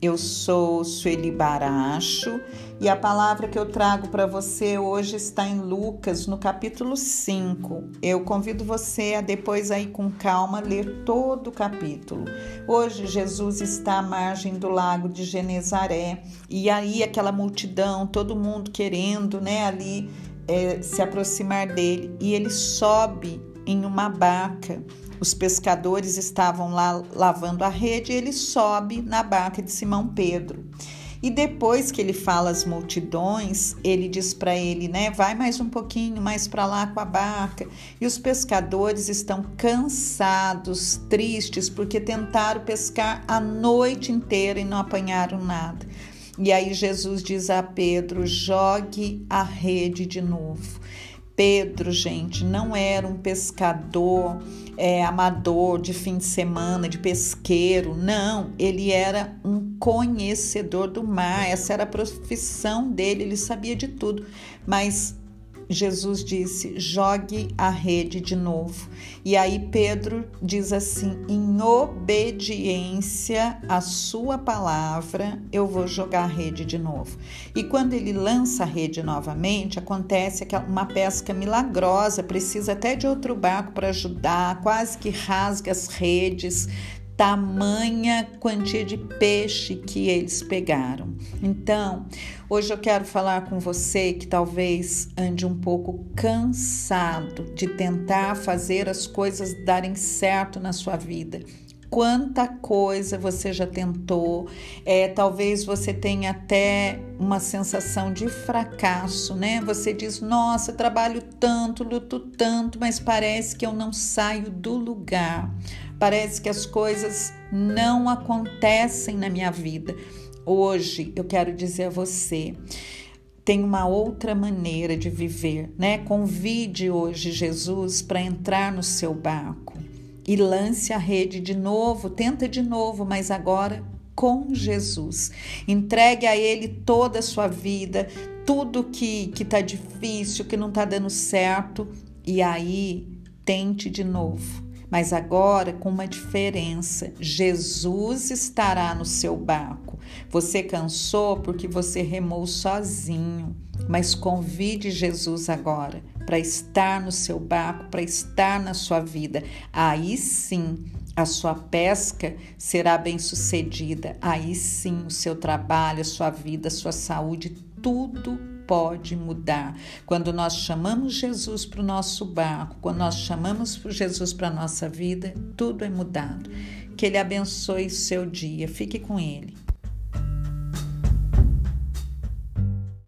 Eu sou Sueli Baracho e a palavra que eu trago para você hoje está em Lucas, no capítulo 5. Eu convido você a depois aí com calma ler todo o capítulo. Hoje Jesus está à margem do lago de Genezaré e aí aquela multidão, todo mundo querendo, né, ali é, se aproximar dele e ele sobe em uma barca os pescadores estavam lá lavando a rede e ele sobe na barca de Simão Pedro. E depois que ele fala às multidões, ele diz para ele, né, vai mais um pouquinho mais para lá com a barca. E os pescadores estão cansados, tristes, porque tentaram pescar a noite inteira e não apanharam nada. E aí Jesus diz a Pedro: jogue a rede de novo. Pedro, gente, não era um pescador é, amador de fim de semana, de pesqueiro, não, ele era um conhecedor do mar, essa era a profissão dele, ele sabia de tudo, mas Jesus disse: jogue a rede de novo. E aí Pedro diz assim: em obediência à sua palavra, eu vou jogar a rede de novo. E quando ele lança a rede novamente, acontece uma pesca milagrosa, precisa até de outro barco para ajudar, quase que rasga as redes, tamanha quantia de peixe que eles pegaram. Então, hoje eu quero falar com você que talvez ande um pouco cansado de tentar fazer as coisas darem certo na sua vida. Quanta coisa você já tentou, é, talvez você tenha até uma sensação de fracasso, né? Você diz: Nossa, trabalho tanto, luto tanto, mas parece que eu não saio do lugar. Parece que as coisas não acontecem na minha vida. Hoje eu quero dizer a você, tem uma outra maneira de viver, né? Convide hoje Jesus para entrar no seu barco e lance a rede de novo, tenta de novo, mas agora com Jesus. Entregue a Ele toda a sua vida, tudo que está difícil, que não está dando certo, e aí tente de novo mas agora com uma diferença: Jesus estará no seu barco. Você cansou porque você remou sozinho, mas convide Jesus agora para estar no seu barco, para estar na sua vida. Aí sim a sua pesca será bem sucedida. Aí sim o seu trabalho, a sua vida, a sua saúde, tudo pode mudar. Quando nós chamamos Jesus para o nosso barco, quando nós chamamos Jesus para a nossa vida, tudo é mudado. Que Ele abençoe seu dia. Fique com Ele.